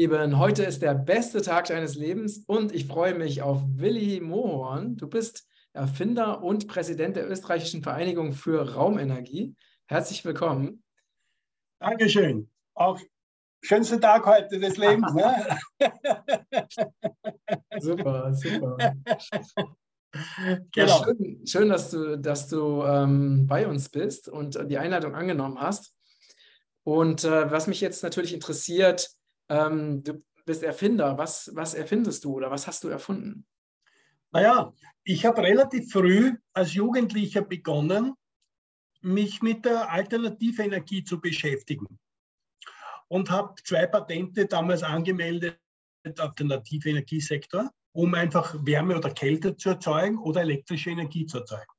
Lieben, heute ist der beste Tag deines Lebens und ich freue mich auf Willi Mohorn. Du bist Erfinder und Präsident der österreichischen Vereinigung für Raumenergie. Herzlich willkommen. Dankeschön. Auch schönster Tag heute des Lebens. ne? super, super. Genau. Ja, schön, schön, dass du, dass du ähm, bei uns bist und die Einladung angenommen hast. Und äh, was mich jetzt natürlich interessiert, ähm, du bist Erfinder. Was, was erfindest du oder was hast du erfunden? Naja, ich habe relativ früh als Jugendlicher begonnen, mich mit der Alternativenergie zu beschäftigen und habe zwei Patente damals angemeldet auf den Nativenergiesektor, um einfach Wärme oder Kälte zu erzeugen oder elektrische Energie zu erzeugen.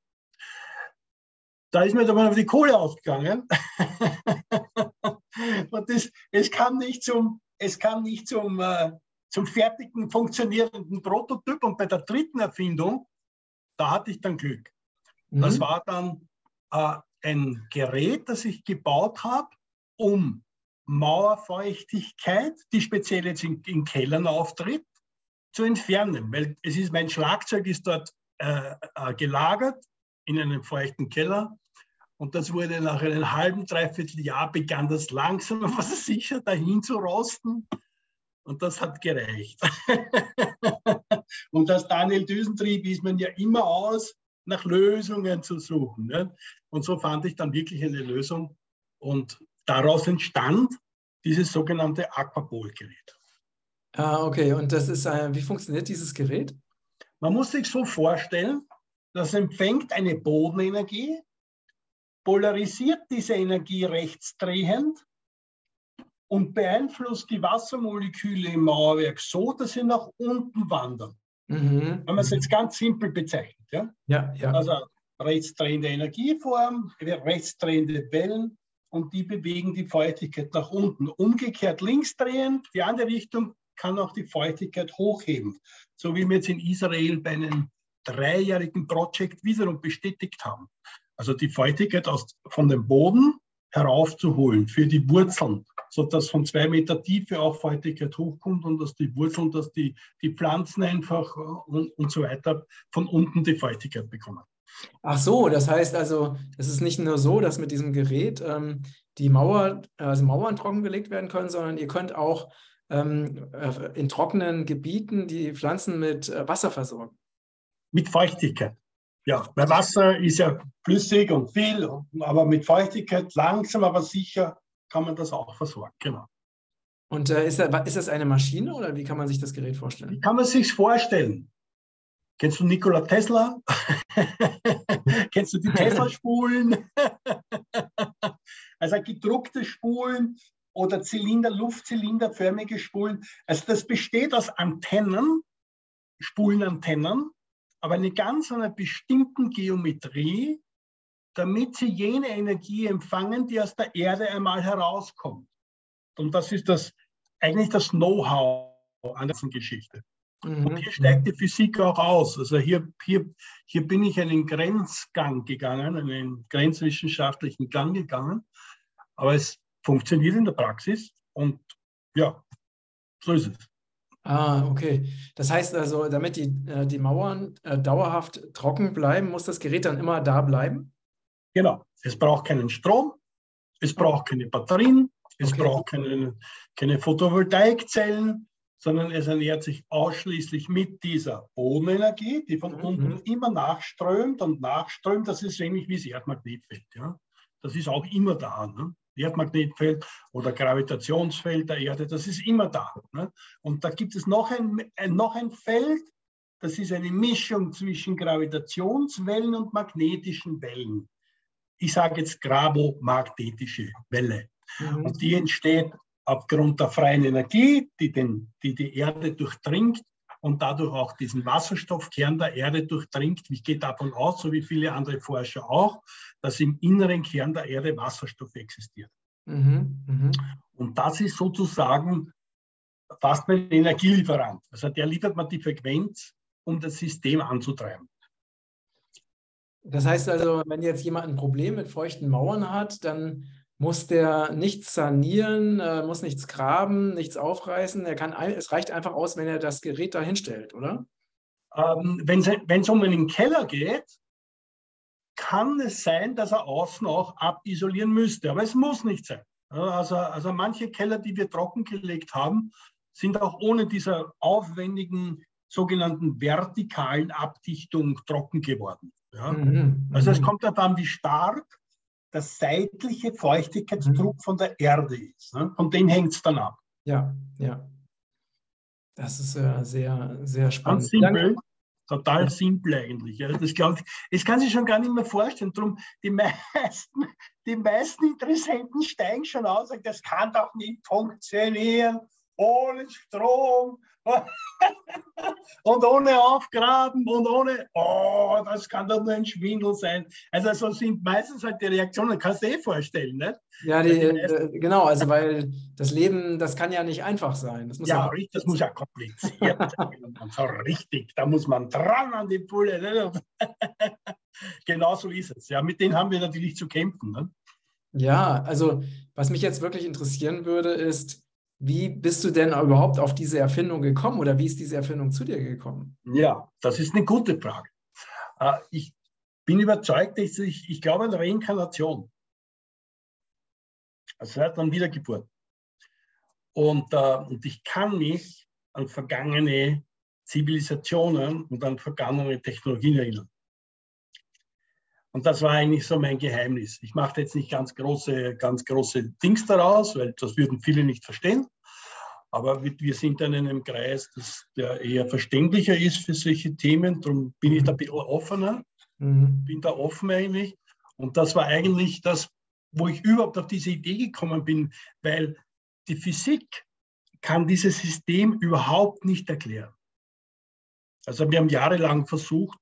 Da ist mir dann mal die Kohle ausgegangen. und das, es kam nicht zum es kam nicht zum, äh, zum fertigen, funktionierenden Prototyp. Und bei der dritten Erfindung, da hatte ich dann Glück. Mhm. Das war dann äh, ein Gerät, das ich gebaut habe, um Mauerfeuchtigkeit, die speziell jetzt in, in Kellern auftritt, zu entfernen. Weil es ist, mein Schlagzeug ist dort äh, äh, gelagert in einem feuchten Keller. Und das wurde nach einem halben, dreiviertel Jahr begann das langsam, aber sicher dahin zu rosten. Und das hat gereicht. und als Daniel Düsentrieb ist man ja immer aus, nach Lösungen zu suchen. Ne? Und so fand ich dann wirklich eine Lösung. Und daraus entstand dieses sogenannte Aquapol-Gerät. Ah, okay. Und das ist, äh, wie funktioniert dieses Gerät? Man muss sich so vorstellen, das empfängt eine Bodenenergie, polarisiert diese Energie rechtsdrehend und beeinflusst die Wassermoleküle im Mauerwerk so, dass sie nach unten wandern. Mhm. Wenn man es jetzt ganz simpel bezeichnet. Ja? Ja, ja. Also rechtsdrehende Energieform, rechtsdrehende Wellen und die bewegen die Feuchtigkeit nach unten. Umgekehrt linksdrehend, die andere Richtung kann auch die Feuchtigkeit hochheben. So wie wir jetzt in Israel bei einem dreijährigen Projekt wiederum bestätigt haben. Also die Feuchtigkeit aus, von dem Boden heraufzuholen für die Wurzeln, sodass von zwei Meter Tiefe auch Feuchtigkeit hochkommt und dass die Wurzeln, dass die, die Pflanzen einfach äh, und, und so weiter von unten die Feuchtigkeit bekommen. Ach so, das heißt also, es ist nicht nur so, dass mit diesem Gerät ähm, die Mauer, also Mauern trockengelegt werden können, sondern ihr könnt auch ähm, äh, in trockenen Gebieten die Pflanzen mit äh, Wasser versorgen. Mit Feuchtigkeit. Ja, weil Wasser ist ja flüssig und viel, aber mit Feuchtigkeit langsam, aber sicher kann man das auch versorgen. Genau. Und äh, ist, das, ist das eine Maschine oder wie kann man sich das Gerät vorstellen? Wie kann man sich vorstellen? Kennst du Nikola Tesla? Kennst du die Tesla-Spulen? also gedruckte Spulen oder Zylinder, Luftzylinderförmige Spulen. Also das besteht aus Antennen, Spulenantennen, aber eine ganz einer bestimmten Geometrie, damit sie jene Energie empfangen, die aus der Erde einmal herauskommt. Und das ist das eigentlich das Know-how an der Geschichte. Mhm. Und hier steigt die Physik auch aus. Also hier, hier, hier bin ich einen Grenzgang gegangen, einen grenzwissenschaftlichen Gang gegangen. Aber es funktioniert in der Praxis und ja, so ist es. Ah, okay. Das heißt also, damit die, äh, die Mauern äh, dauerhaft trocken bleiben, muss das Gerät dann immer da bleiben? Genau. Es braucht keinen Strom, es braucht keine Batterien, es okay. braucht keine, keine Photovoltaikzellen, sondern es ernährt sich ausschließlich mit dieser Bodenenergie, die von mhm. unten immer nachströmt und nachströmt. Das ist ähnlich wie das Erdmagnetfeld. Ja? Das ist auch immer da. Ne? Erdmagnetfeld oder Gravitationsfeld der Erde, das ist immer da. Ne? Und da gibt es noch ein, ein, noch ein Feld, das ist eine Mischung zwischen Gravitationswellen und magnetischen Wellen. Ich sage jetzt gravomagnetische Welle. Mhm. Und die entsteht aufgrund der freien Energie, die, den, die die Erde durchdringt und dadurch auch diesen Wasserstoffkern der Erde durchdringt. Ich gehe davon aus, so wie viele andere Forscher auch, dass im inneren Kern der Erde Wasserstoff existiert. Mhm, mh. Und das ist sozusagen fast mein Energielieferant. Also der liefert mir die Frequenz, um das System anzutreiben. Das heißt also, wenn jetzt jemand ein Problem mit feuchten Mauern hat, dann muss der nichts sanieren, äh, muss nichts graben, nichts aufreißen. Er kann, es reicht einfach aus, wenn er das Gerät da hinstellt, oder? Ähm, wenn es um einen Keller geht, kann es sein, dass er außen auch abisolieren müsste, aber es muss nicht sein. Also, also manche Keller, die wir trockengelegt haben, sind auch ohne dieser aufwendigen sogenannten vertikalen Abdichtung trocken geworden. Ja? Mhm. Also es mhm. kommt darauf an, wie stark der seitliche Feuchtigkeitsdruck mhm. von der Erde ist. Ne? Von dem hängt es dann ab. Ja, ja. Das ist äh, sehr, sehr spannend. Ganz simpel, total simpel eigentlich. Ja. Das, glaub ich, das kann sich schon gar nicht mehr vorstellen. Darum, die meisten, die meisten Interessenten steigen schon aus und sagen, das kann doch nicht funktionieren ohne Strom und ohne Aufgraben und ohne, oh, das kann doch nur ein Schwindel sein. Also so sind meistens halt die Reaktionen, kannst du dir eh vorstellen, ne? Ja, die, äh, genau, also weil das Leben, das kann ja nicht einfach sein. Das muss ja, ja das muss ja kompliziert sein. so richtig, da muss man dran an die Pulle. Ne? genau so ist es. Ja, mit denen haben wir natürlich zu kämpfen. Ne? Ja, also was mich jetzt wirklich interessieren würde, ist, wie bist du denn überhaupt auf diese Erfindung gekommen oder wie ist diese Erfindung zu dir gekommen? Ja, das ist eine gute Frage. Äh, ich bin überzeugt, ich, ich glaube an Reinkarnation. Also an Wiedergeburt. Und, äh, und ich kann mich an vergangene Zivilisationen und an vergangene Technologien erinnern. Und das war eigentlich so mein Geheimnis. Ich mache jetzt nicht ganz große, ganz große Dings daraus, weil das würden viele nicht verstehen. Aber wir sind dann in einem Kreis, das, der eher verständlicher ist für solche Themen. Darum bin ich da ein bisschen offener, mhm. bin da offen eigentlich. Und das war eigentlich das, wo ich überhaupt auf diese Idee gekommen bin, weil die Physik kann dieses System überhaupt nicht erklären. Also wir haben jahrelang versucht,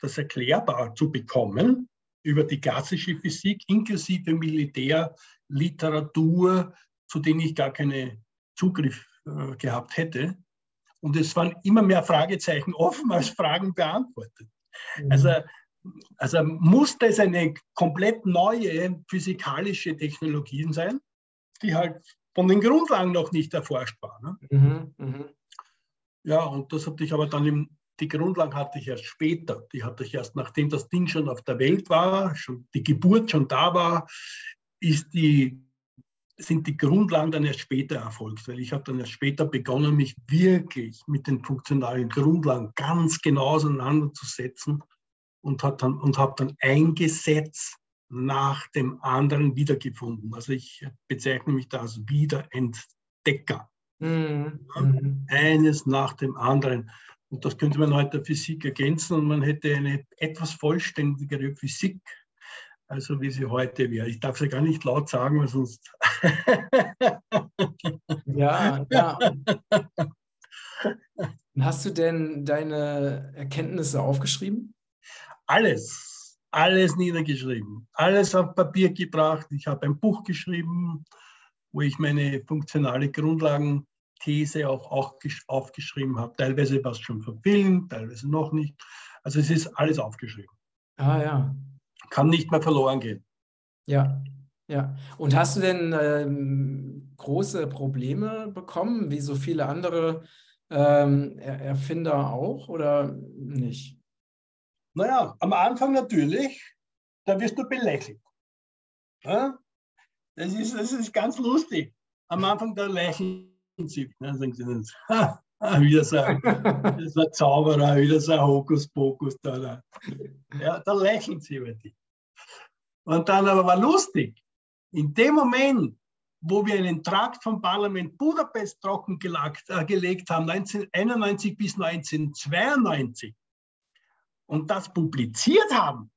das erklärbar zu bekommen über die klassische Physik inklusive Militärliteratur, zu denen ich gar keinen Zugriff äh, gehabt hätte. Und es waren immer mehr Fragezeichen offen als Fragen beantwortet. Mhm. Also, also musste es eine komplett neue physikalische Technologie sein, die halt von den Grundlagen noch nicht erforscht war. Ne? Mhm, mh. Ja, und das hatte ich aber dann im die Grundlagen hatte ich erst später. Die hatte ich erst, nachdem das Ding schon auf der Welt war, schon die Geburt schon da war, ist die, sind die Grundlagen dann erst später erfolgt. Weil ich habe dann erst später begonnen, mich wirklich mit den funktionalen Grundlagen ganz genau auseinanderzusetzen und habe dann, und hab dann ein Gesetz nach dem anderen wiedergefunden. Also ich bezeichne mich da als Wiederentdecker. Mhm. Ja, mhm. eines nach dem anderen. Und das könnte man heute der Physik ergänzen und man hätte eine etwas vollständigere Physik, also wie sie heute wäre. Ich darf sie gar nicht laut sagen, weil sonst. ja, ja. Hast du denn deine Erkenntnisse aufgeschrieben? Alles, alles niedergeschrieben, alles auf Papier gebracht. Ich habe ein Buch geschrieben, wo ich meine funktionale Grundlagen These auch, auch aufgeschrieben habe. Teilweise war es schon verfilmt, teilweise noch nicht. Also es ist alles aufgeschrieben. Ah ja. Kann nicht mehr verloren gehen. Ja, ja. Und hast du denn ähm, große Probleme bekommen, wie so viele andere ähm, Erfinder auch, oder nicht? Naja, am Anfang natürlich, da wirst du belächelt. Ja? Das, ist, das ist ganz lustig. Am Anfang da lächeln Prinzip. Ne? Sagen sie dann, ha, wieder so, wieder so ein Zauberer, wieder so ein Hokuspokus. Da, da. Ja, da lächeln sie über dich. Und dann aber war lustig, in dem Moment, wo wir einen Trakt vom Parlament Budapest trockengelegt äh, gelegt haben, 1991 bis 1992, und das publiziert haben,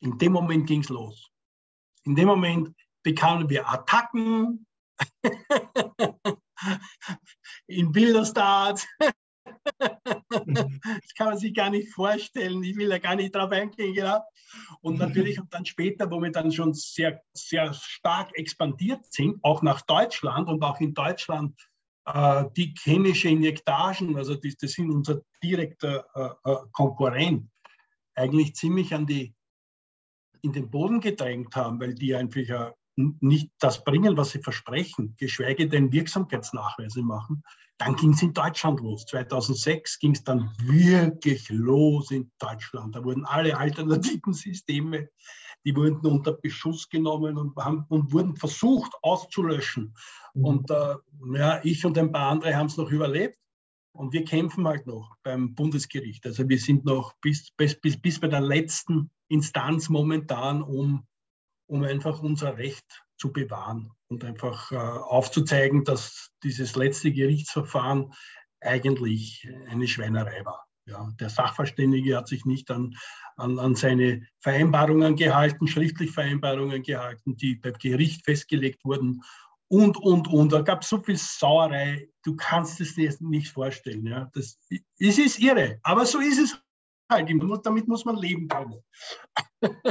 in dem Moment ging es los. In dem Moment bekamen wir Attacken, in Bilderstart. das kann man sich gar nicht vorstellen. Ich will ja gar nicht drauf eingehen. Genau. Und natürlich dann später, wo wir dann schon sehr, sehr stark expandiert sind, auch nach Deutschland und auch in Deutschland äh, die chemische Injektagen, also die, das sind unser direkter äh, äh, Konkurrent, eigentlich ziemlich an die in den Boden gedrängt haben, weil die einfach nicht das bringen, was sie versprechen, geschweige denn Wirksamkeitsnachweise machen, dann ging es in Deutschland los. 2006 ging es dann wirklich los in Deutschland. Da wurden alle alternativen Systeme, die wurden unter Beschuss genommen und, haben, und wurden versucht auszulöschen. Mhm. Und äh, ja, ich und ein paar andere haben es noch überlebt. Und wir kämpfen halt noch beim Bundesgericht. Also wir sind noch bis, bis, bis, bis bei der letzten Instanz momentan, um, um einfach unser Recht zu bewahren und einfach äh, aufzuzeigen, dass dieses letzte Gerichtsverfahren eigentlich eine Schweinerei war. Ja, der Sachverständige hat sich nicht an, an, an seine Vereinbarungen gehalten, schriftlich Vereinbarungen gehalten, die beim Gericht festgelegt wurden und, und, und. Da gab es so viel Sauerei, du kannst es dir nicht vorstellen. Ja. Das, es ist irre, aber so ist es halt. Damit muss man leben können.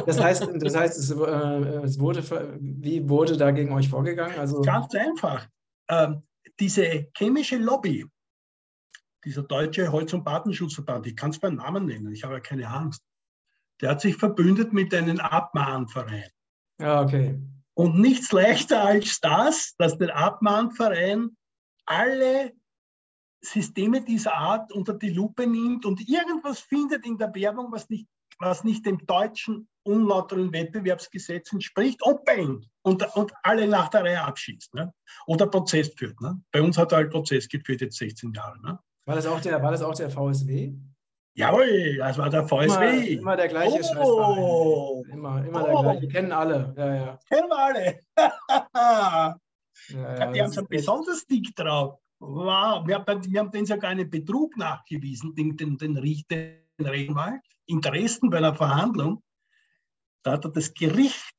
Das heißt, das heißt es, äh, es wurde, wie wurde da gegen euch vorgegangen? Also Ganz einfach. Ähm, diese chemische Lobby, dieser deutsche Holz- und Badenschutzverband, ich kann es beim Namen nennen, ich habe ja keine Angst, der hat sich verbündet mit einem Abmahnverein. Ja, okay. Und nichts leichter als das, dass der Abmahnverein alle Systeme dieser Art unter die Lupe nimmt und irgendwas findet in der Werbung, was nicht, was nicht dem deutschen unlauteren Wettbewerbsgesetz entspricht und bang, und, und alle nach der Reihe abschießt. Ne? Oder Prozess führt. Ne? Bei uns hat er halt Prozess geführt, jetzt 16 Jahre. Ne? War, das auch der, war das auch der VSW? Jawohl, das war der VSW. Immer, immer der gleiche oh. Scheißverein. Immer, immer oh. der gleiche. Kennen alle. Ja, ja. Kennen wir alle. ja, ja, die haben so ein besonderes Dick drauf. Wow, wir haben, wir haben den sogar einen Betrug nachgewiesen, den, den, den Richter in Regenwald in Dresden bei einer Verhandlung. Da hat er das Gericht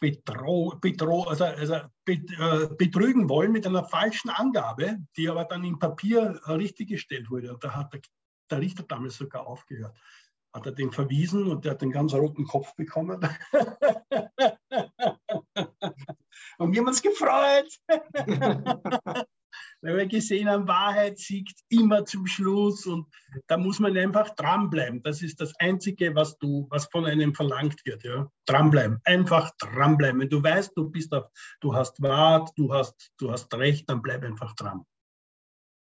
betro, betro, also, also äh, betrügen wollen mit einer falschen Angabe, die aber dann im Papier richtiggestellt wurde. Und da hat der der Richter damals sogar aufgehört. Hat er den verwiesen und der hat einen ganz roten Kopf bekommen. und wir haben uns gefreut. Weil wir gesehen haben, Wahrheit siegt immer zum Schluss und da muss man einfach dranbleiben. Das ist das Einzige, was du, was von einem verlangt wird. Ja? Dranbleiben, einfach dranbleiben. Wenn du weißt, du bist auf, du hast Wahrheit, du hast, du hast Recht, dann bleib einfach dran.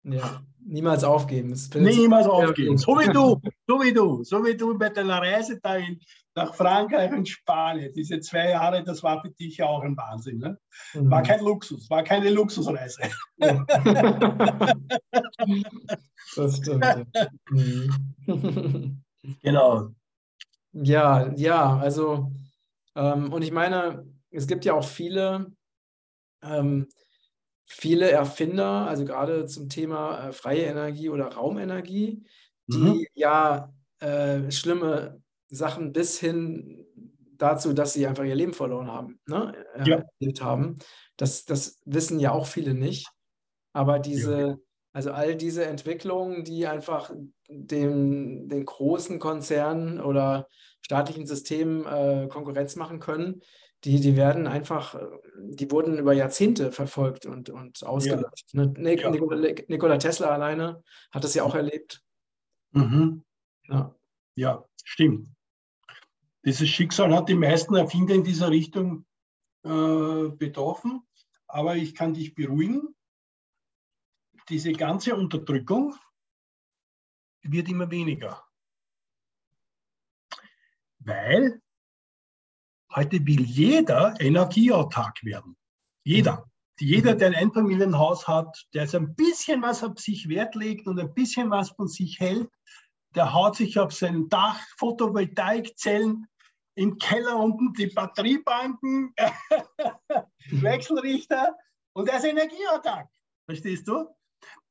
Ja, niemals aufgeben. Niemals aufgeben. So wie du, so wie du, so wie du bei deiner Reise dahin nach Frankreich und Spanien. Diese zwei Jahre, das war für dich ja auch ein Wahnsinn. Ne? War mhm. kein Luxus, war keine Luxusreise. Ja. das stimmt. Mhm. genau. Ja, ja, also, ähm, und ich meine, es gibt ja auch viele, ähm, viele Erfinder, also gerade zum Thema äh, freie Energie oder Raumenergie, die mhm. ja äh, schlimme Sachen bis hin dazu, dass sie einfach ihr Leben verloren haben, ne? Äh, ja. haben. Das, das wissen ja auch viele nicht. Aber diese, ja. also all diese Entwicklungen, die einfach dem, den großen Konzernen oder staatlichen Systemen äh, Konkurrenz machen können, die, die werden einfach, die wurden über Jahrzehnte verfolgt und, und ausgelöscht. Ja. Nik ja. Nikola, Nikola, Tesla alleine hat das ja auch erlebt. Mhm. Ja. ja, stimmt. Dieses Schicksal hat die meisten Erfinder in dieser Richtung äh, betroffen. Aber ich kann dich beruhigen, diese ganze Unterdrückung wird immer weniger. Weil Heute will jeder energieautark werden. Jeder. Jeder, der ein Einfamilienhaus hat, der so ein bisschen was auf sich Wert legt und ein bisschen was von sich hält, der haut sich auf sein Dach Photovoltaikzellen im Keller unten die Batteriebanken, Wechselrichter und er ist energieautark. Verstehst du?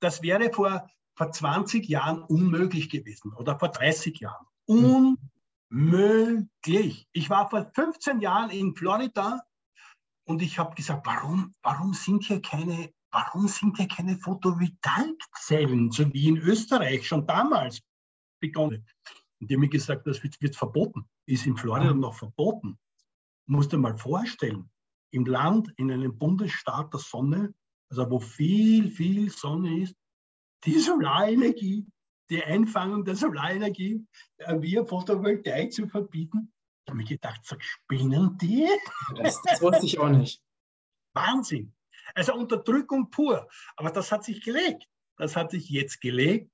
Das wäre vor, vor 20 Jahren unmöglich gewesen oder vor 30 Jahren. Un möglich. Ich war vor 15 Jahren in Florida und ich habe gesagt, warum, warum sind hier keine, warum sind hier keine Photovoltaikzellen, so wie in Österreich schon damals begonnen. Und die haben mir gesagt, das wird, wird verboten, ist in Florida noch verboten. Musst du dir mal vorstellen, im Land, in einem Bundesstaat der Sonne, also wo viel, viel Sonne ist, die Solarenergie die Einfangung der Solarenergie via Photovoltaik zu verbieten, habe mir gedacht, so spinnen die? Das, das wusste ich auch nicht. Wahnsinn. Also Unterdrückung pur. Aber das hat sich gelegt. Das hat sich jetzt gelegt.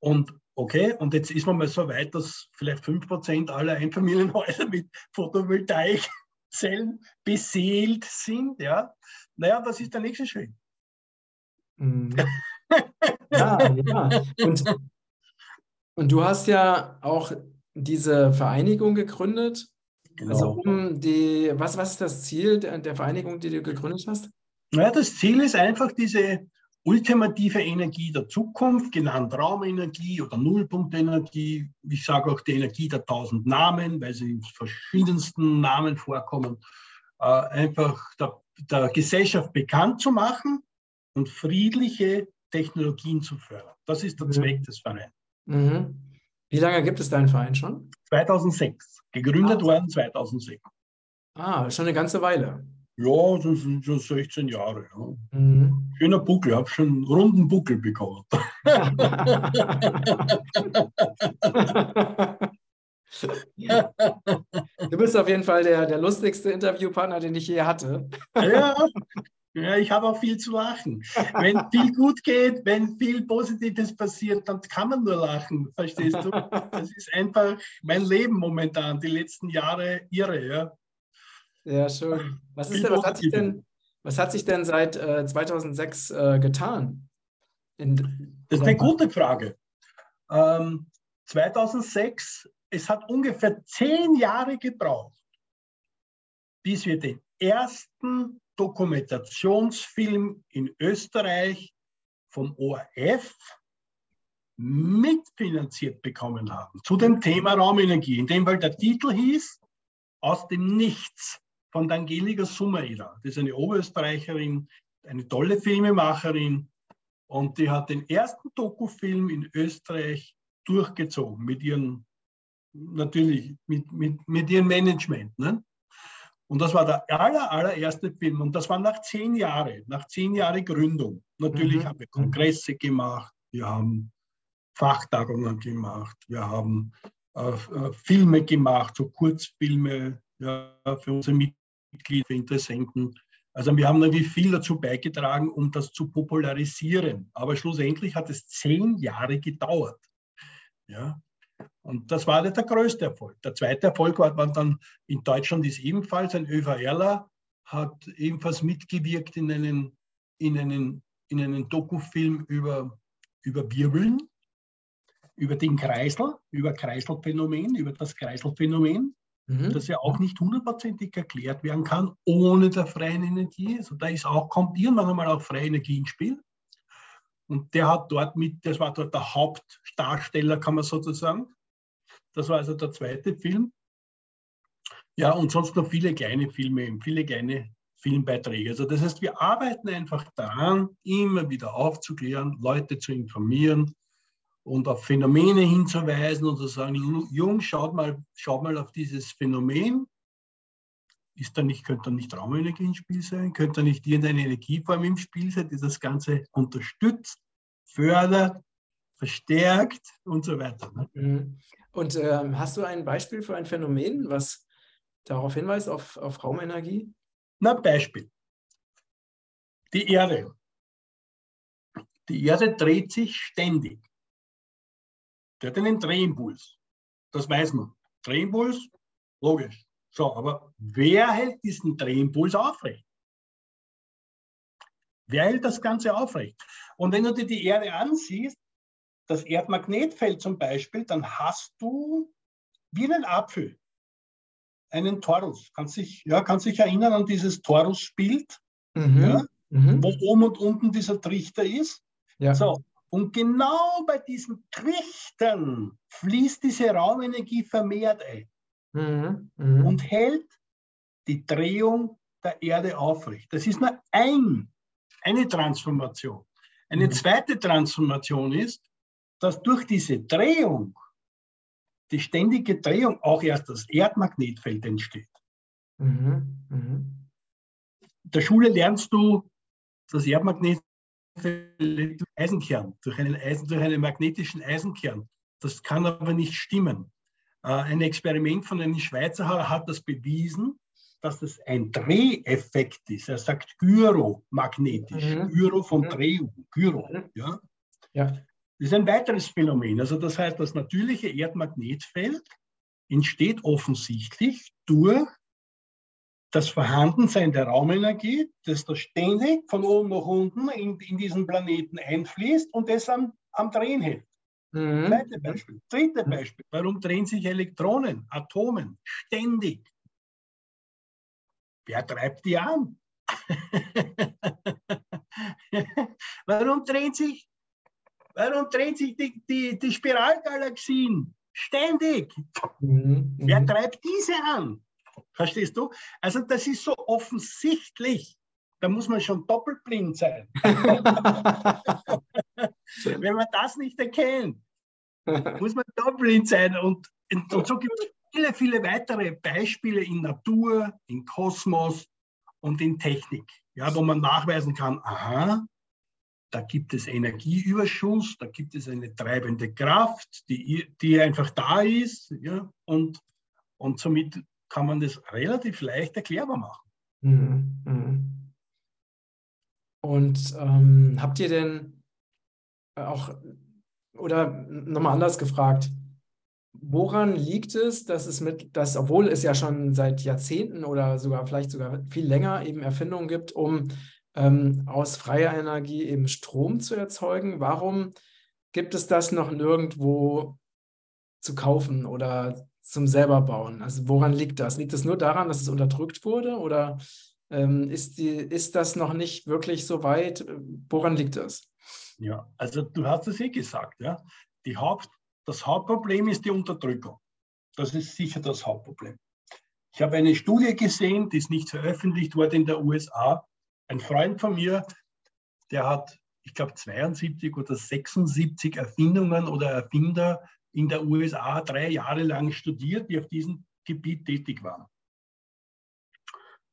Und okay, und jetzt ist man mal so weit, dass vielleicht 5% aller Einfamilienhäuser mit Photovoltaikzellen beseelt sind. Ja. Naja, das ist der nächste Schritt. Mhm. ja, ja. Und, und du hast ja auch diese Vereinigung gegründet. Genau. Also um die, was, was ist das Ziel der, der Vereinigung, die du gegründet hast? Naja, das Ziel ist einfach diese ultimative Energie der Zukunft, genannt Raumenergie oder Nullpunktenergie. Ich sage auch die Energie der tausend Namen, weil sie in verschiedensten Namen vorkommen. Äh, einfach der, der Gesellschaft bekannt zu machen und friedliche Technologien zu fördern. Das ist der mhm. Zweck des Vereins. Mhm. Wie lange gibt es deinen Verein schon? 2006. Gegründet ah. worden 2006. Ah, schon eine ganze Weile. Ja, das sind schon 16 Jahre. Ja. Mhm. Schöner Buckel, habe schon einen runden Buckel bekommen. du bist auf jeden Fall der, der lustigste Interviewpartner, den ich je hatte. ja, ja, ich habe auch viel zu lachen. Wenn viel gut geht, wenn viel Positives passiert, dann kann man nur lachen. Verstehst du? Das ist einfach mein Leben momentan, die letzten Jahre irre. Ja. Ja, schön. Was, ist denn, was, hat, sich denn, was hat sich denn seit äh, 2006 äh, getan? In, das ist eine gute Frage. Ähm, 2006, es hat ungefähr zehn Jahre gebraucht, bis wir den ersten Dokumentationsfilm in Österreich vom ORF mitfinanziert bekommen haben zu dem Thema Raumenergie, in dem weil der Titel hieß Aus dem Nichts von Angelika Summerer. Das ist eine Oberösterreicherin, eine tolle Filmemacherin und die hat den ersten Dokufilm in Österreich durchgezogen mit ihren, natürlich mit, mit, mit ihrem Management. Ne? Und das war der aller, allererste Film und das war nach zehn Jahren, nach zehn Jahren Gründung. Natürlich mhm. haben wir Kongresse gemacht, wir haben Fachtagungen gemacht, wir haben äh, äh Filme gemacht, so Kurzfilme ja, für unsere Mitglieder. Mitglieder, Interessenten. Also wir haben irgendwie viel dazu beigetragen, um das zu popularisieren. Aber schlussendlich hat es zehn Jahre gedauert. Ja. Und das war nicht der größte Erfolg. Der zweite Erfolg war, war dann in Deutschland ist ebenfalls ein ÖVRler, hat ebenfalls mitgewirkt in einen, in einen, in einen Dokufilm über, über Wirbeln, über den Kreisel, über Kreiselphänomen, über das Kreiselphänomen mhm. das ja auch nicht hundertprozentig erklärt werden kann ohne der freien Energie. Also da ist auch, kommt irgendwann einmal auch freie Energie ins Spiel. Und der hat dort mit, das war dort der Hauptdarsteller, kann man sozusagen. Das war also der zweite Film. Ja, und sonst noch viele kleine Filme, viele kleine Filmbeiträge. Also das heißt, wir arbeiten einfach daran, immer wieder aufzuklären, Leute zu informieren, und auf Phänomene hinzuweisen und zu sagen, Jungs, schaut mal, schaut mal auf dieses Phänomen. Ist da nicht, könnte da nicht Raumenergie im Spiel sein? Könnte da nicht irgendeine Energieform im Spiel sein, die das Ganze unterstützt, fördert, verstärkt und so weiter. Ne? Mhm. Und ähm, hast du ein Beispiel für ein Phänomen, was darauf hinweist, auf, auf Raumenergie? Na, Beispiel. Die Erde. Die Erde dreht sich ständig. Der hat einen Drehimpuls. Das weiß man. Drehimpuls, logisch. So, aber wer hält diesen Drehimpuls aufrecht? Wer hält das Ganze aufrecht? Und wenn du dir die Erde ansiehst, das Erdmagnetfeld zum Beispiel, dann hast du wie einen Apfel einen Torus. Kannst dich, ja, kannst dich erinnern an dieses Torusbild, mhm. ja, mhm. wo oben und unten dieser Trichter ist? Ja. So, und genau bei diesen Trichtern fließt diese Raumenergie vermehrt ein mhm, mh. und hält die Drehung der Erde aufrecht. Das ist nur ein, eine Transformation. Eine mhm. zweite Transformation ist, dass durch diese Drehung, die ständige Drehung, auch erst das Erdmagnetfeld entsteht. Mhm, mh. der Schule lernst du das Erdmagnetfeld Eisenkern, durch einen, Eisen, durch einen magnetischen Eisenkern. Das kann aber nicht stimmen. Äh, ein Experiment von einem Schweizer hat das bewiesen, dass das ein Dreheffekt ist. Er sagt gyromagnetisch, mhm. Gyro von mhm. Drehung, Gyro. Mhm. Ja? ja. Das ist ein weiteres Phänomen. Also das heißt, das natürliche Erdmagnetfeld entsteht offensichtlich durch das Vorhandensein der Raumenergie, das da ständig von oben nach unten in, in diesen Planeten einfließt und das am, am Drehen hält. Mhm. Zweite Beispiel. Dritte mhm. Beispiel. Warum drehen sich Elektronen, Atomen ständig? Wer treibt die an? warum drehen sich, warum drehen sich die, die, die Spiralgalaxien ständig? Mhm. Wer mhm. treibt diese an? Verstehst du? Also das ist so offensichtlich. Da muss man schon doppelblind sein. Wenn man das nicht erkennt, muss man doppelblind sein. Und, und so gibt es viele, viele weitere Beispiele in Natur, in Kosmos und in Technik, ja, wo man nachweisen kann, aha, da gibt es Energieüberschuss, da gibt es eine treibende Kraft, die, die einfach da ist, ja, und, und somit kann man das relativ leicht erklärbar machen. Mhm. mhm. Und ähm, habt ihr denn auch, oder nochmal anders gefragt, woran liegt es, dass es mit, dass, obwohl es ja schon seit Jahrzehnten oder sogar vielleicht sogar viel länger eben Erfindungen gibt, um ähm, aus freier Energie eben Strom zu erzeugen, warum gibt es das noch nirgendwo zu kaufen oder zum selber bauen? Also woran liegt das? Liegt es nur daran, dass es unterdrückt wurde oder ähm, ist, die, ist das noch nicht wirklich so weit? Woran liegt das? Ja, also du hast es eh gesagt, ja. Die Haupt, das Hauptproblem ist die Unterdrückung. Das ist sicher das Hauptproblem. Ich habe eine Studie gesehen, die ist nicht veröffentlicht worden in der USA. Ein Freund von mir, der hat, ich glaube, 72 oder 76 Erfindungen oder Erfinder in der USA drei Jahre lang studiert, die auf diesem Gebiet tätig waren.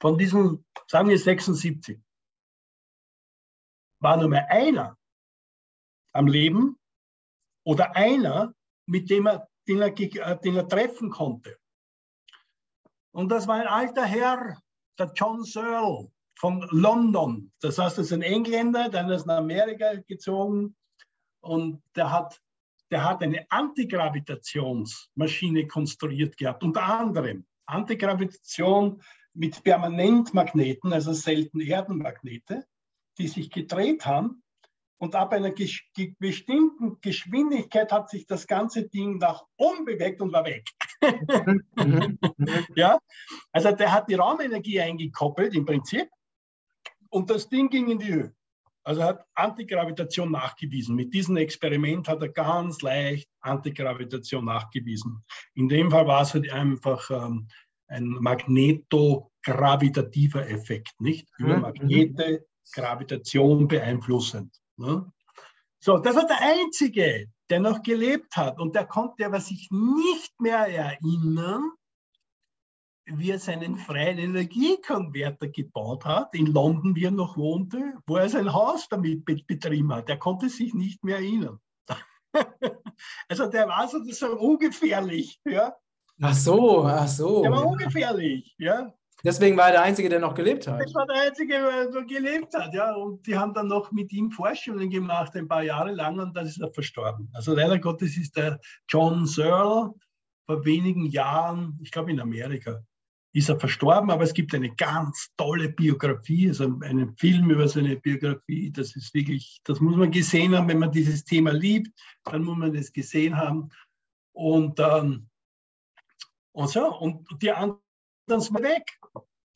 Von diesen, sagen wir 76, war nur mehr einer am Leben oder einer, mit dem er, den er, äh, den er treffen konnte. Und das war ein alter Herr, der John Searle von London. Das heißt, er ist ein Engländer, der ist nach Amerika gezogen und der hat der hat eine Antigravitationsmaschine konstruiert gehabt, unter anderem Antigravitation mit Permanentmagneten, also selten Erdenmagnete, die sich gedreht haben und ab einer ges bestimmten Geschwindigkeit hat sich das ganze Ding nach oben bewegt und war weg. ja, also der hat die Raumenergie eingekoppelt im Prinzip und das Ding ging in die Höhe. Also er hat Antigravitation nachgewiesen. Mit diesem Experiment hat er ganz leicht Antigravitation nachgewiesen. In dem Fall war es halt einfach ähm, ein magnetogravitativer Effekt, nicht? Über mhm. Magnete, Gravitation beeinflussend. Ne? So, das war der Einzige, der noch gelebt hat und der konnte aber sich nicht mehr erinnern, wie er seinen freien Energiekonverter gebaut hat, in London, wie er noch wohnte, wo er sein Haus damit betrieben hat. Er konnte sich nicht mehr erinnern. also der war sozusagen ungefährlich. Ja? Ach so, ach so. Der war ungefährlich, ja. Deswegen war er der Einzige, der noch gelebt hat. Das war der Einzige, der noch gelebt hat, ja. Und die haben dann noch mit ihm Forschungen gemacht, ein paar Jahre lang, und dann ist er verstorben. Also leider Gottes ist der John Searle vor wenigen Jahren, ich glaube in Amerika, ist er verstorben, aber es gibt eine ganz tolle Biografie, also einen Film über seine Biografie. Das ist wirklich, das muss man gesehen haben, wenn man dieses Thema liebt, dann muss man das gesehen haben. Und, ähm, und so, und die anderen sind weg.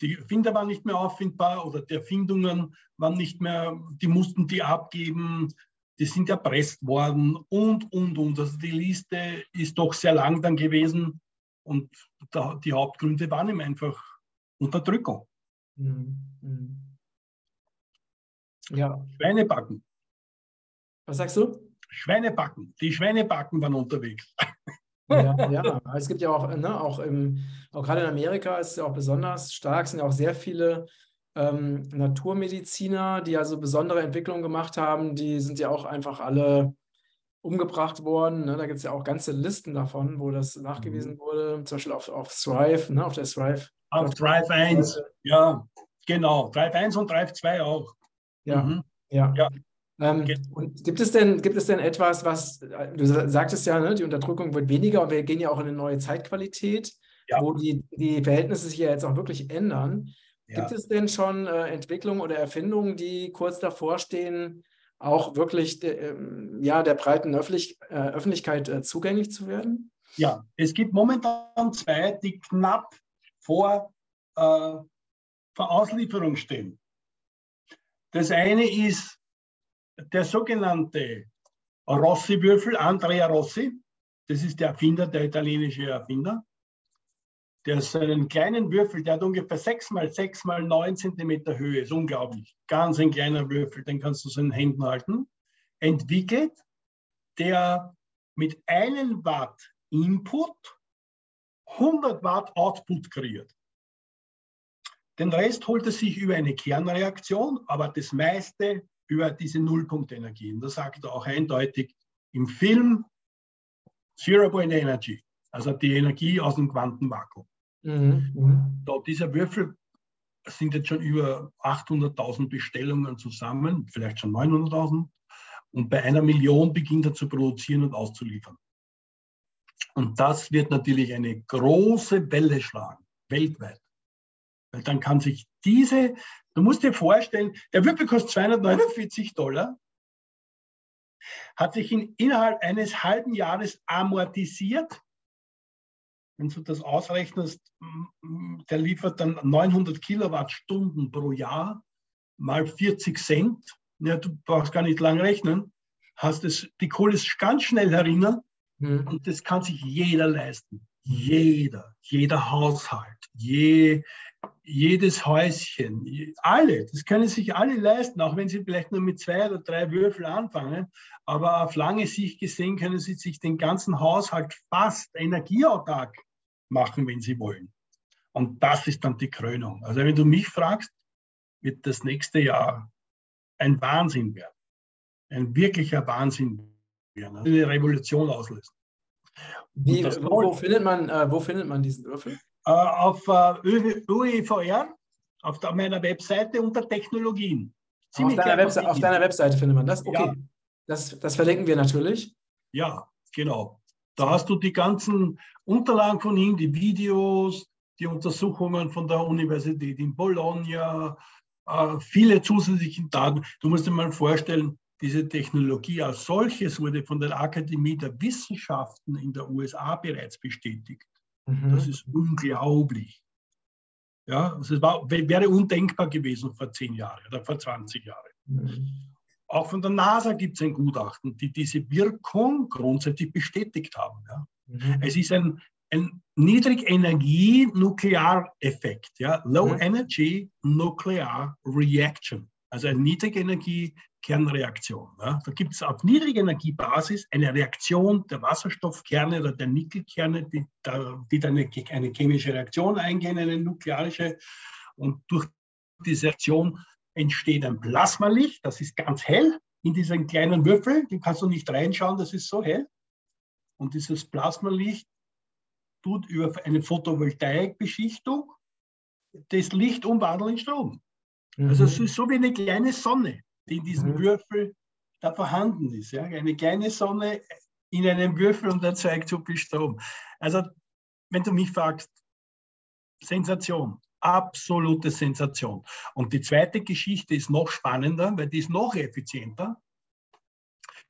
Die Erfinder waren nicht mehr auffindbar oder die Erfindungen waren nicht mehr, die mussten die abgeben, die sind erpresst worden und, und, und. Also die Liste ist doch sehr lang dann gewesen. Und da, die Hauptgründe waren ihm einfach Unterdrückung. Mhm. Ja. Schweinebacken. Was sagst du? Schweinebacken. Die Schweinebacken waren unterwegs. Ja, ja. es gibt ja auch, ne, auch, im, auch gerade in Amerika ist es ja auch besonders stark, sind ja auch sehr viele ähm, Naturmediziner, die also besondere Entwicklungen gemacht haben, die sind ja auch einfach alle umgebracht worden. Ne? Da gibt es ja auch ganze Listen davon, wo das nachgewiesen mhm. wurde, zum Beispiel auf, auf Thrive, ne? auf der Thrive. Auf Thrive 1, ja, genau. Thrive 1 und Thrive 2 auch. Ja, mhm. ja. ja. Ähm, und gibt es denn, gibt es denn etwas, was, du sagtest ja, ne, die Unterdrückung wird weniger und wir gehen ja auch in eine neue Zeitqualität, ja. wo die, die Verhältnisse sich ja jetzt auch wirklich ändern. Ja. Gibt es denn schon äh, Entwicklungen oder Erfindungen, die kurz davor stehen, auch wirklich de, ähm, ja, der breiten Öffentlich äh, Öffentlichkeit äh, zugänglich zu werden? Ja, es gibt momentan zwei, die knapp vor, äh, vor Auslieferung stehen. Das eine ist der sogenannte Rossi-Würfel, Andrea Rossi. Das ist der Erfinder, der italienische Erfinder. Der ist einen kleinen Würfel, der hat ungefähr 6 mal 6 mal 9 cm Höhe, ist unglaublich. Ganz ein kleiner Würfel, den kannst du so in den Händen halten. Entwickelt, der mit einem Watt Input 100 Watt Output kreiert. Den Rest holt er sich über eine Kernreaktion, aber das meiste über diese Nullpunktenergien. Das sagt er auch eindeutig im Film Zero Point Energy, also die Energie aus dem Quantenvakuum. Mhm. mhm. Da, dieser Würfel sind jetzt schon über 800.000 Bestellungen zusammen, vielleicht schon 900.000. Und bei einer Million beginnt er zu produzieren und auszuliefern. Und das wird natürlich eine große Welle schlagen, weltweit. Weil dann kann sich diese, du musst dir vorstellen, der Würfel kostet 249 Dollar, hat sich in, innerhalb eines halben Jahres amortisiert. Wenn du das ausrechnest, der liefert dann 900 Kilowattstunden pro Jahr mal 40 Cent. Ja, du brauchst gar nicht lang rechnen. Hast es, die Kohle ist ganz schnell herinnen mhm. und das kann sich jeder leisten. Jeder, jeder Haushalt, je, jedes Häuschen, alle, das können sich alle leisten, auch wenn sie vielleicht nur mit zwei oder drei Würfeln anfangen. Aber auf lange Sicht gesehen können sie sich den ganzen Haushalt fast energieautark machen, wenn sie wollen. Und das ist dann die Krönung. Also wenn du mich fragst, wird das nächste Jahr ein Wahnsinn werden. Ein wirklicher Wahnsinn werden. Eine Revolution auslösen. Wie, wo, wo, findet man, äh, wo findet man diesen Würfel? Äh, auf äh, UEVR, auf der, meiner Webseite unter Technologien. Auf deiner, Webse auf deiner, Webseite findet man das? Okay. Ja. Das, das verlinken wir natürlich. Ja, genau. Da hast du die ganzen Unterlagen von ihm, die Videos, die Untersuchungen von der Universität in Bologna, äh, viele zusätzliche Daten. Du musst dir mal vorstellen, diese Technologie als solches wurde von der Akademie der Wissenschaften in der USA bereits bestätigt. Mhm. Das ist unglaublich. Ja, also war, wäre undenkbar gewesen vor zehn Jahren oder vor 20 Jahren. Mhm. Auch von der NASA gibt es ein Gutachten, die diese Wirkung grundsätzlich bestätigt haben. Ja. Mhm. Es ist ein, ein Niedrigenergie-Nukleareffekt, ja, Low mhm. Energy Nuclear Reaction, also ein Niedrigenergie Kernreaktion. Ja. Da gibt es auf Niedrigenergiebasis eine Reaktion der Wasserstoffkerne oder der Nickelkerne, die, die dann eine, eine chemische Reaktion eingehen, eine nuklearische. Und durch diese Reaktion entsteht ein Plasmalicht, das ist ganz hell in diesen kleinen Würfel, den kannst du nicht reinschauen, das ist so hell. Und dieses Plasmalicht tut über eine Photovoltaikbeschichtung das Licht umwandeln in Strom. Mhm. Also es ist so wie eine kleine Sonne die in diesem mhm. Würfel da vorhanden ist. Ja? Eine kleine Sonne in einem Würfel und erzeugt so viel Strom. Also, wenn du mich fragst, Sensation, absolute Sensation. Und die zweite Geschichte ist noch spannender, weil die ist noch effizienter.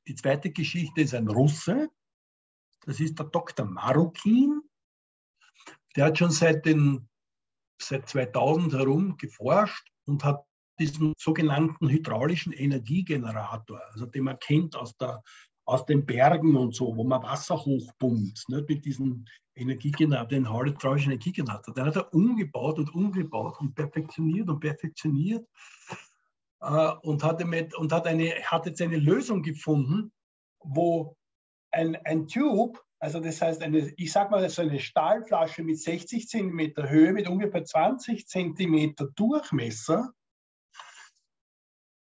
Die zweite Geschichte ist ein Russe, das ist der Dr. Marukin. Der hat schon seit, den, seit 2000 herum geforscht und hat diesen sogenannten hydraulischen Energiegenerator, also den man kennt aus, der, aus den Bergen und so, wo man Wasser hochpumpt, ne, mit diesem Energiegenerator, den hydraulischen Energiegenerator. Den hat er umgebaut und umgebaut und perfektioniert und perfektioniert äh, und, hat mit, und hat, eine, hat jetzt eine Lösung gefunden, wo ein, ein Tube, also das heißt, eine, ich sage mal so eine Stahlflasche mit 60 cm Höhe, mit ungefähr 20 cm Durchmesser,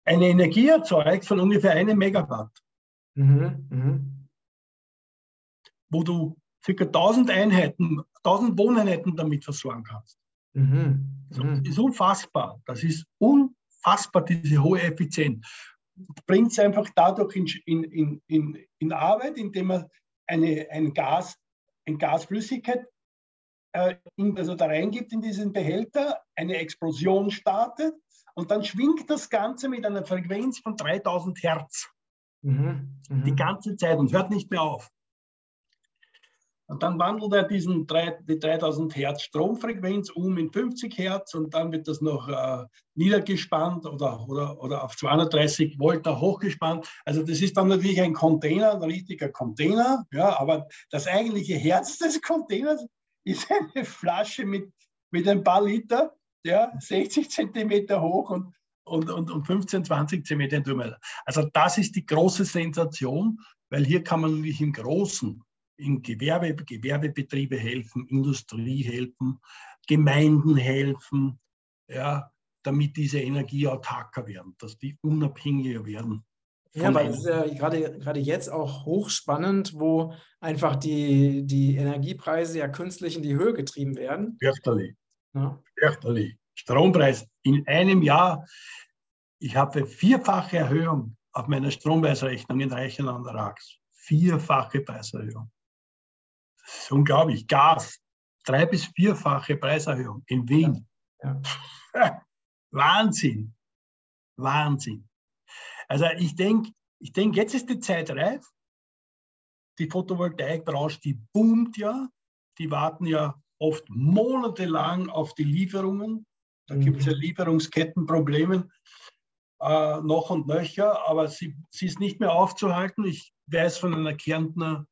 eine Energie erzeugt von ungefähr einem Megawatt. Mhm. Mhm. Wo du ca. 1000 Einheiten, 1000 Wohneinheiten damit versorgen kannst. Mhm. Das mhm. ist unfassbar. Das ist unfassbar, diese hohe Effizienz. Bringt es einfach dadurch in, in, in, in Arbeit, indem man eine, ein Gas, ein Gasflüssigkeit äh, in, also da reingibt in diesen Behälter, eine Explosion startet und dann schwingt das Ganze mit einer Frequenz von 3000 Hertz. Mhm. Mhm. Die ganze Zeit und hört nicht mehr auf. Und dann wandelt er diesen 3, die 3000 Hertz Stromfrequenz um in 50 Hertz und dann wird das noch äh, niedergespannt oder, oder, oder auf 230 Volt hochgespannt. Also das ist dann natürlich ein Container, ein richtiger Container, ja, aber das eigentliche Herz des Containers ist eine Flasche mit, mit ein paar Liter, ja, 60 Zentimeter hoch und, und, und, und 15, 20 Zentimeter Durchmesser. Also das ist die große Sensation, weil hier kann man natürlich im Großen in Gewerbe, Gewerbebetriebe helfen, Industrie helfen, Gemeinden helfen, ja, damit diese Energie autarker werden, dass die unabhängiger werden. Ja, weil es ist ja gerade, gerade jetzt auch hochspannend, wo einfach die, die Energiepreise ja künstlich in die Höhe getrieben werden. Fürchterlich. Ja. Fürchterlich. Strompreis in einem Jahr, ich habe vierfache Erhöhung auf meiner Strompreisrechnung in Reichenland Rax. Vierfache Preiserhöhung. Das ist unglaublich. Gas, drei- bis vierfache Preiserhöhung in Wien. Ja. Ja. Wahnsinn. Wahnsinn. Also ich denke, ich denk, jetzt ist die Zeit reif. Die Photovoltaikbranche, die boomt ja. Die warten ja oft monatelang auf die Lieferungen. Da mhm. gibt es ja Lieferungskettenprobleme äh, noch und nöcher, aber sie, sie ist nicht mehr aufzuhalten. Ich weiß von einer Kärntner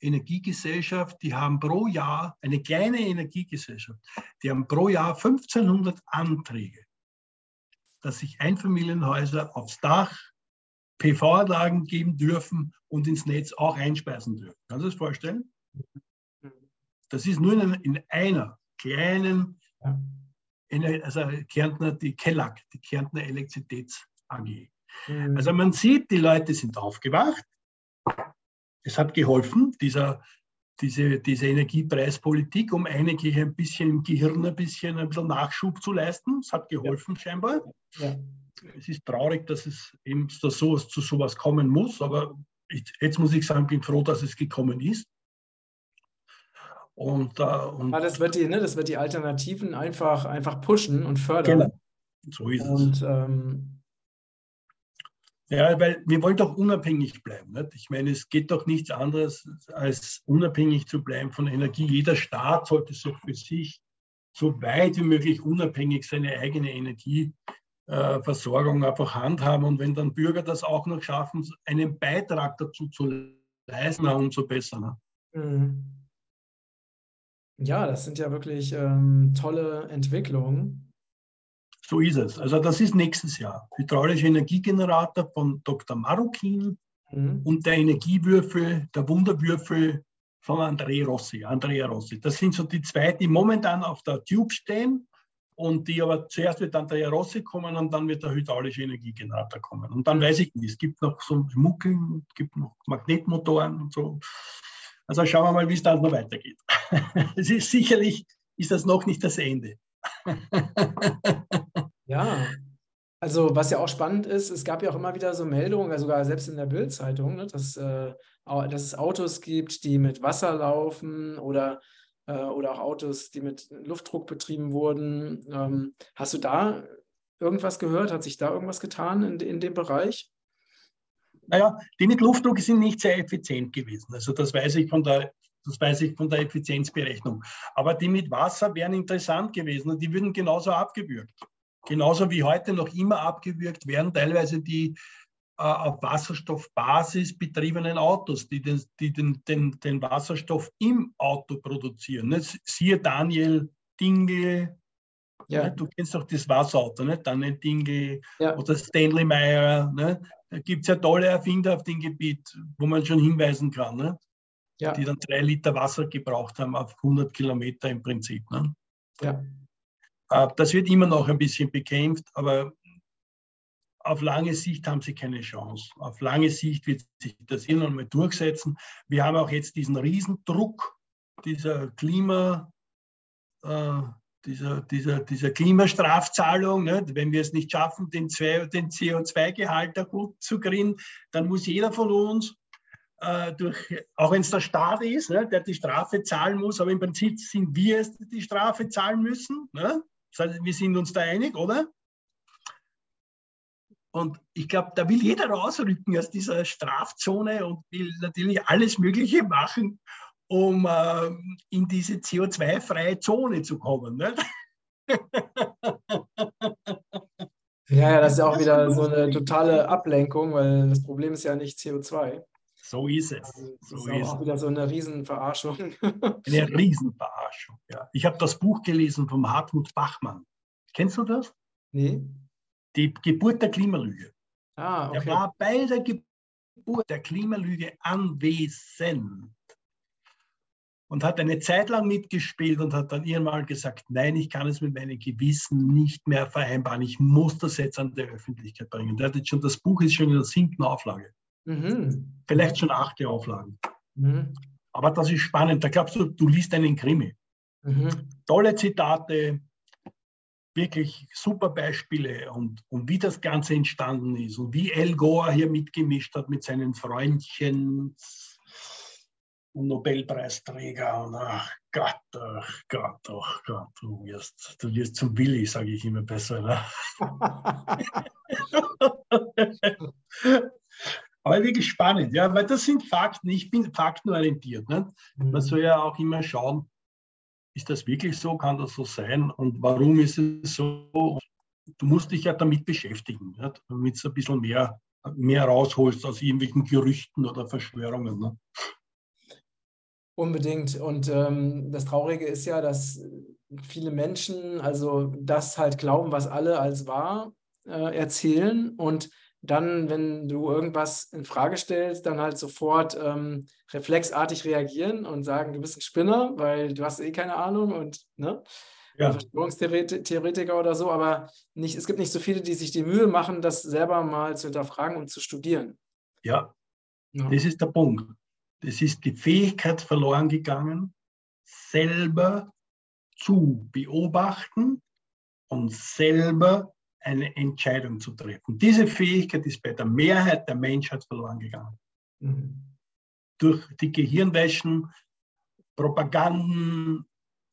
Energiegesellschaft, die haben pro Jahr, eine kleine Energiegesellschaft, die haben pro Jahr 1500 Anträge, dass sich Einfamilienhäuser aufs Dach PV-Anlagen geben dürfen und ins Netz auch einspeisen dürfen. Kannst du das vorstellen? Das ist nur in, in einer kleinen, also Kärntner, die Kellack, die Kärntner Elektrizitäts AG. Mhm. Also man sieht, die Leute sind aufgewacht, es hat geholfen, dieser, diese, diese Energiepreispolitik, um einige ein bisschen im Gehirn ein bisschen, ein bisschen Nachschub zu leisten. Es hat geholfen ja. scheinbar. Ja. Es ist traurig, dass es eben so, zu sowas kommen muss, aber ich, jetzt muss ich sagen, bin froh, dass es gekommen ist. Und, äh, und das wird, die, ne, das wird die Alternativen einfach, einfach pushen und fördern. Genau. So ist und, es. Ähm, ja, weil wir wollen doch unabhängig bleiben. Nicht? Ich meine, es geht doch nichts anderes, als unabhängig zu bleiben von Energie. Jeder Staat sollte so für sich so weit wie möglich unabhängig seine eigene Energieversorgung einfach handhaben. Und wenn dann Bürger das auch noch schaffen, einen Beitrag dazu zu leisten, umso besser. Ne? Mhm. Ja, das sind ja wirklich ähm, tolle Entwicklungen. So ist es. Also das ist nächstes Jahr. Hydraulischer Energiegenerator von Dr. Marukin mhm. und der Energiewürfel, der Wunderwürfel von Andrea Rossi. Andrea Rossi. Das sind so die zwei, die momentan auf der Tube stehen und die aber zuerst wird Andrea Rossi kommen und dann wird der hydraulische Energiegenerator kommen. Und dann weiß ich nicht, es gibt noch so Muckeln, es gibt noch Magnetmotoren und so. Also schauen wir mal, wie es dann noch weitergeht. es ist sicherlich, ist das noch nicht das Ende. ja, also was ja auch spannend ist, es gab ja auch immer wieder so Meldungen, sogar selbst in der Bildzeitung, ne, dass, äh, dass es Autos gibt, die mit Wasser laufen oder, äh, oder auch Autos, die mit Luftdruck betrieben wurden. Ähm, hast du da irgendwas gehört? Hat sich da irgendwas getan in, in dem Bereich? Naja, die mit Luftdruck sind nicht sehr effizient gewesen. Also das weiß ich von der das weiß ich von der Effizienzberechnung. Aber die mit Wasser wären interessant gewesen und die würden genauso abgewürgt. Genauso wie heute noch immer abgewürgt werden teilweise die äh, auf Wasserstoffbasis betriebenen Autos, die, den, die den, den, den Wasserstoff im Auto produzieren. Ne? Siehe Daniel Dingle, ja. Ne? du kennst doch das Wasserauto, ne? Daniel Dingle ja. oder Stanley Meyer. Ne? Da gibt es ja tolle Erfinder auf dem Gebiet, wo man schon hinweisen kann. Ne? Ja. die dann drei Liter Wasser gebraucht haben auf 100 Kilometer im Prinzip. Ne? Ja. Äh, das wird immer noch ein bisschen bekämpft, aber auf lange Sicht haben sie keine Chance. Auf lange Sicht wird sich das irgendwann mal durchsetzen. Wir haben auch jetzt diesen Riesendruck dieser Klima, äh, dieser, dieser, dieser Klimastrafzahlung. Nicht? Wenn wir es nicht schaffen, den, den CO2-Gehalt da gut zu kriegen, dann muss jeder von uns äh, durch, auch wenn es der Staat ist, ne, der die Strafe zahlen muss, aber im Prinzip sind wir es, die die Strafe zahlen müssen. Ne? Das heißt, wir sind uns da einig, oder? Und ich glaube, da will jeder rausrücken aus dieser Strafzone und will natürlich alles Mögliche machen, um äh, in diese CO2-freie Zone zu kommen. Ne? Ja, ja, das ist ja auch wieder so eine totale Ablenkung, weil das Problem ist ja nicht CO2. So ist es. So das ist, ist auch wieder so eine Riesenverarschung. Eine Riesenverarschung, ja. Ich habe das Buch gelesen vom Hartmut Bachmann. Kennst du das? Nee. Die Geburt der Klimalüge. Ah, okay. Er war bei der Geburt der Klimalüge anwesend und hat eine Zeit lang mitgespielt und hat dann irgendwann gesagt, nein, ich kann es mit meinem Gewissen nicht mehr vereinbaren. Ich muss das jetzt an die Öffentlichkeit bringen. Der hat jetzt schon, das Buch ist schon in der siebten Auflage. Mhm. Vielleicht schon achte Auflagen. Mhm. Aber das ist spannend. Da glaubst du, du liest einen Krimi. Mhm. Tolle Zitate, wirklich super Beispiele und, und wie das Ganze entstanden ist und wie El Gore hier mitgemischt hat mit seinen Freundchen und Nobelpreisträger und ach Gott, ach Gott, ach Gott, du wirst, du wirst zum Willi, sage ich immer besser. Ne? Aber wirklich spannend, ja, weil das sind Fakten. Ich bin faktenorientiert. Ne? Man mhm. soll ja auch immer schauen, ist das wirklich so, kann das so sein und warum ist es so? Du musst dich ja damit beschäftigen, ja, damit du ein bisschen mehr, mehr rausholst aus irgendwelchen Gerüchten oder Verschwörungen. Ne? Unbedingt. Und ähm, das Traurige ist ja, dass viele Menschen also das halt glauben, was alle als wahr äh, erzählen und dann, wenn du irgendwas in Frage stellst, dann halt sofort ähm, reflexartig reagieren und sagen, du bist ein Spinner, weil du hast eh keine Ahnung und ne? Ja. Verschwörungstheoretiker oder so, aber nicht, es gibt nicht so viele, die sich die Mühe machen, das selber mal zu hinterfragen und zu studieren. Ja, ja. das ist der Punkt. Es ist die Fähigkeit verloren gegangen, selber zu beobachten und selber eine Entscheidung zu treffen. Diese Fähigkeit ist bei der Mehrheit der Menschheit verloren gegangen. Mhm. Durch die Gehirnwäschen, Propaganden,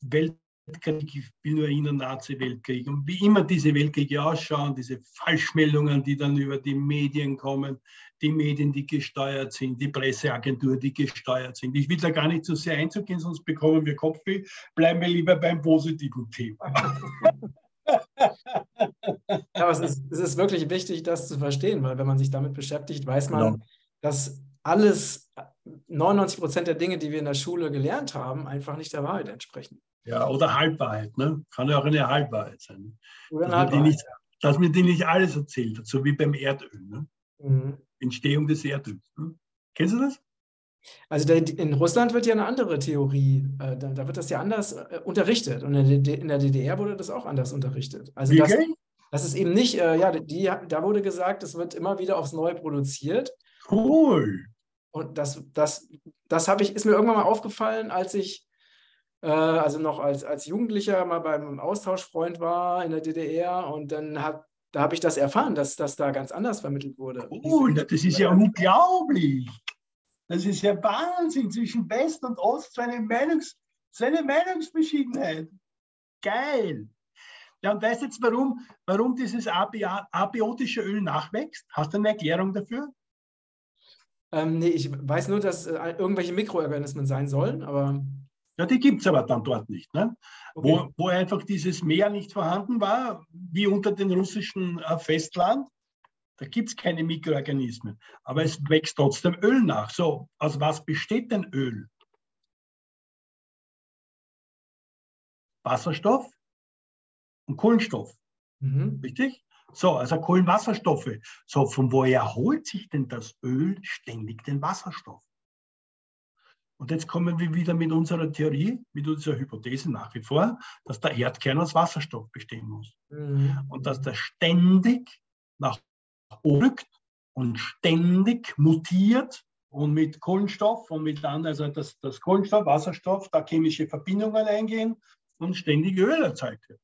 Weltkrieg, ich will nur erinnern, Nazi-Weltkrieg und wie immer diese Weltkriege ausschauen, diese Falschmeldungen, die dann über die Medien kommen, die Medien, die gesteuert sind, die Presseagentur, die gesteuert sind. Ich will da gar nicht so sehr einzugehen, sonst bekommen wir Kopfweh. Bleiben wir lieber beim positiven Thema. ja, aber es ist, es ist, wirklich wichtig, das zu verstehen, weil wenn man sich damit beschäftigt, weiß man, genau. dass alles, 99 Prozent der Dinge, die wir in der Schule gelernt haben, einfach nicht der Wahrheit entsprechen. Ja, oder Halbwahrheit. Ne? Kann ja auch eine Halbwahrheit sein. Oder dass, Halbwahrheit. Man nicht, dass man dir nicht alles erzählt hat, so wie beim Erdöl. Ne? Mhm. Entstehung des Erdöls. Ne? Kennst du das? Also in Russland wird ja eine andere Theorie, äh, da, wird das ja anders äh, unterrichtet. Und in der, DDR wurde das auch anders unterrichtet. Also das, das ist eben nicht, äh, ja, die, da wurde gesagt, es wird immer wieder aufs Neue produziert. Cool. Und das, das, das ich, ist mir irgendwann mal aufgefallen, als ich also noch als, als Jugendlicher mal beim Austauschfreund war in der DDR und dann hat da habe ich das erfahren, dass das da ganz anders vermittelt wurde. Cool, das ist ja unglaublich. Das ist ja Wahnsinn zwischen West und Ost, so eine, Meinungs, so eine Meinungsverschiedenheit. Geil. Ja, und weißt du jetzt, warum, warum dieses abiotische Öl nachwächst? Hast du eine Erklärung dafür? Ähm, nee, ich weiß nur, dass äh, irgendwelche Mikroorganismen sein sollen, aber. Ja, die gibt es aber dann dort nicht. Ne? Okay. Wo, wo einfach dieses Meer nicht vorhanden war, wie unter dem russischen äh, Festland. Da gibt es keine Mikroorganismen. Aber es wächst trotzdem Öl nach. So, aus was besteht denn Öl? Wasserstoff und Kohlenstoff. Mhm. Richtig? So, also Kohlenwasserstoffe. So, von woher holt sich denn das Öl ständig den Wasserstoff? Und jetzt kommen wir wieder mit unserer Theorie, mit unserer Hypothese nach wie vor, dass der Erdkern aus Wasserstoff bestehen muss. Mhm. Und dass der ständig nach rückt und ständig mutiert und mit Kohlenstoff und mit anderen, also das, das Kohlenstoff, Wasserstoff, da chemische Verbindungen eingehen und ständig Öl erzeugt wird.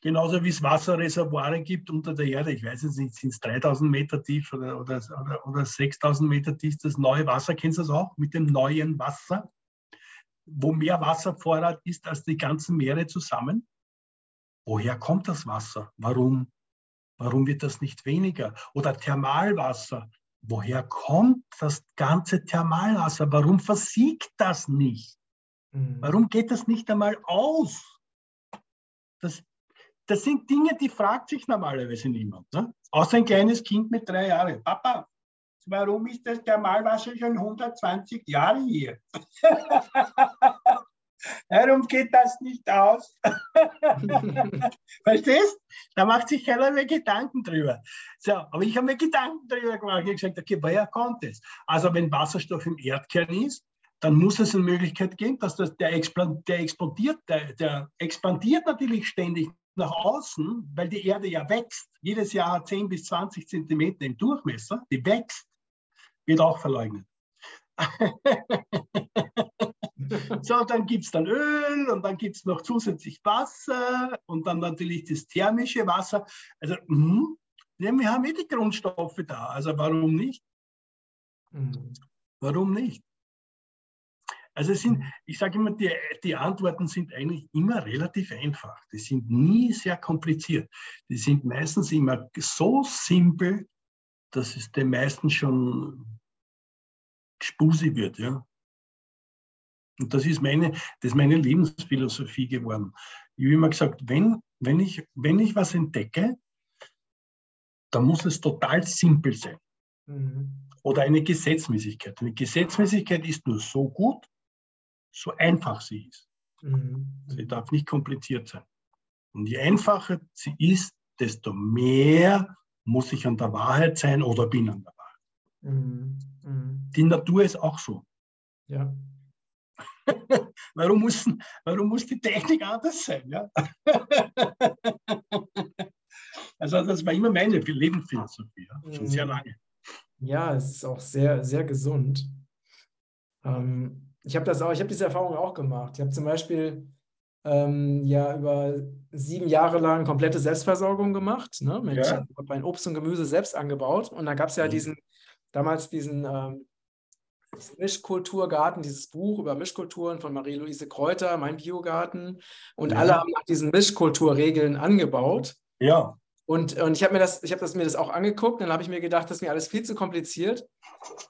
Genauso wie es Wasserreservoire gibt unter der Erde. Ich weiß jetzt nicht, sind es 3000 Meter tief oder, oder, oder, oder 6000 Meter tief. Das neue Wasser, kennst du das auch? Mit dem neuen Wasser, wo mehr Wasservorrat ist als die ganzen Meere zusammen. Woher kommt das Wasser? Warum? Warum wird das nicht weniger? Oder Thermalwasser. Woher kommt das ganze Thermalwasser? Warum versiegt das nicht? Mhm. Warum geht das nicht einmal aus? Das, das sind Dinge, die fragt sich normalerweise niemand. Ne? Außer ein kleines Kind mit drei Jahren. Papa, warum ist das Thermalwasser schon 120 Jahre hier? Warum geht das nicht aus? Verstehst? Da macht sich keiner mehr Gedanken drüber. So, aber ich habe mir Gedanken drüber gemacht. Ich habe gesagt, okay, woher kommt es? Also, wenn Wasserstoff im Erdkern ist, dann muss es eine Möglichkeit geben, dass das, der, der explodiert, der, der expandiert natürlich ständig nach außen, weil die Erde ja wächst. Jedes Jahr hat 10 bis 20 Zentimeter im Durchmesser, die wächst, wird auch verleugnet. so, dann gibt es dann Öl und dann gibt es noch zusätzlich Wasser und dann natürlich das thermische Wasser. Also, mh, wir haben eh die Grundstoffe da, also warum nicht? Mhm. Warum nicht? Also sind, ich sage immer, die, die Antworten sind eigentlich immer relativ einfach. Die sind nie sehr kompliziert. Die sind meistens immer so simpel, dass es den meisten schon spusi wird. Ja? Und das ist meine, das ist meine Lebensphilosophie geworden. Ich habe immer gesagt, wenn, wenn, ich, wenn ich was entdecke, dann muss es total simpel sein. Mhm. Oder eine Gesetzmäßigkeit. Eine Gesetzmäßigkeit ist nur so gut, so einfach sie ist. Mhm. Sie darf nicht kompliziert sein. Und je einfacher sie ist, desto mehr muss ich an der Wahrheit sein oder bin an der Wahrheit. Mhm. Mhm. Die Natur ist auch so. Ja. warum, muss, warum muss die Technik anders sein? Ja? also das war immer meine Lebensphilosophie, ja? schon sehr mhm. lange. Ja, es ist auch sehr, sehr gesund. Ähm, ich habe das auch, ich habe diese Erfahrung auch gemacht. Ich habe zum Beispiel ähm, ja über sieben Jahre lang komplette Selbstversorgung gemacht. Ne? Mit, ja. Ich habe mein Obst und Gemüse selbst angebaut. Und da gab es ja mhm. diesen, damals diesen ähm, Mischkulturgarten, dieses Buch über Mischkulturen von Marie-Louise Kräuter, mein Biogarten. Und ja. alle haben nach diesen Mischkulturregeln angebaut. Ja. Und, und ich habe mir, das, hab das, mir das auch angeguckt, dann habe ich mir gedacht, das ist mir alles viel zu kompliziert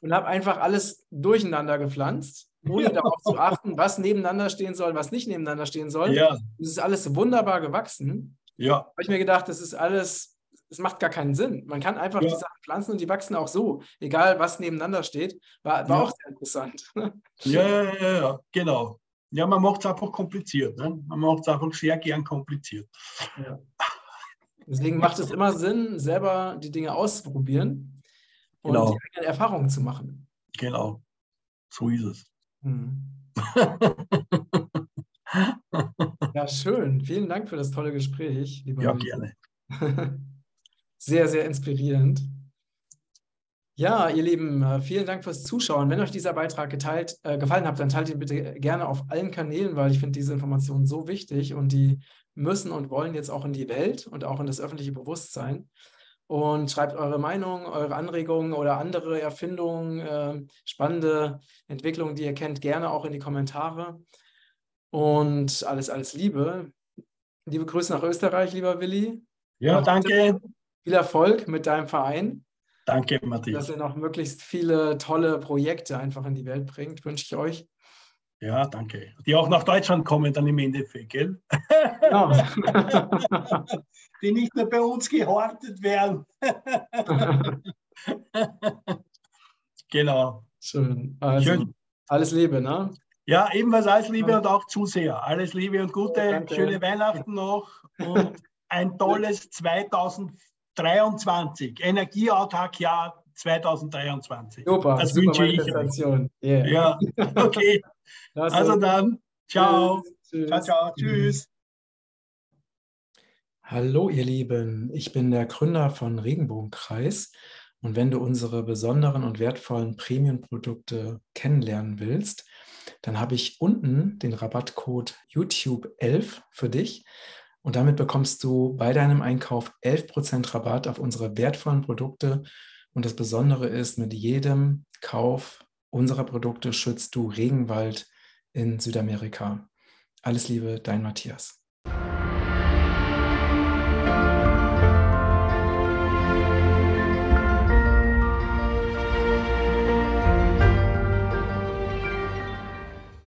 und habe einfach alles durcheinander gepflanzt ohne darauf zu achten, was nebeneinander stehen soll, was nicht nebeneinander stehen soll. Ja. Das ist alles wunderbar gewachsen. Ja. Habe ich mir gedacht, das ist alles, es macht gar keinen Sinn. Man kann einfach ja. die Sachen pflanzen und die wachsen auch so, egal was nebeneinander steht. War, war ja. auch sehr interessant. Ja, ja, ja, ja, genau. Ja, man macht es einfach kompliziert. Ne? Man macht es einfach sehr gern kompliziert. Ja. Deswegen macht es immer Sinn, selber die Dinge auszuprobieren und genau. die eigenen Erfahrungen zu machen. Genau, so ist es. Hm. ja, schön. Vielen Dank für das tolle Gespräch. Lieber ja, gerne. Sehr, sehr inspirierend. Ja, ihr Lieben, äh, vielen Dank fürs Zuschauen. Wenn euch dieser Beitrag geteilt, äh, gefallen hat, dann teilt ihn bitte gerne auf allen Kanälen, weil ich finde diese Informationen so wichtig und die müssen und wollen jetzt auch in die Welt und auch in das öffentliche Bewusstsein und schreibt eure Meinung, eure Anregungen oder andere Erfindungen, äh, spannende Entwicklungen, die ihr kennt, gerne auch in die Kommentare. Und alles, alles Liebe. Liebe Grüße nach Österreich, lieber Willi. Ja, danke. Viel Erfolg mit deinem Verein. Danke, Matthias. Dass ihr noch möglichst viele tolle Projekte einfach in die Welt bringt, wünsche ich euch. Ja, danke. Die auch nach Deutschland kommen dann im Endeffekt, gell? Ja. Die nicht nur bei uns gehortet werden. genau. Schön. Also, Schön. Alles Liebe, ne? Ja, ebenfalls alles Liebe und auch Zuseher. Alles Liebe und Gute. Danke. Schöne Weihnachten noch und ein tolles 2023. Energieautark Jahr 2023. Super, das super wünsche ich. Yeah. Ja, okay. Also dann, ciao. Tschüss. Ciao, ciao. Tschüss. Hallo ihr Lieben, ich bin der Gründer von Regenbogenkreis und wenn du unsere besonderen und wertvollen Premium-Produkte kennenlernen willst, dann habe ich unten den Rabattcode YouTube11 für dich und damit bekommst du bei deinem Einkauf 11% Rabatt auf unsere wertvollen Produkte und das Besondere ist, mit jedem Kauf unserer Produkte schützt du Regenwald in Südamerika. Alles Liebe, dein Matthias.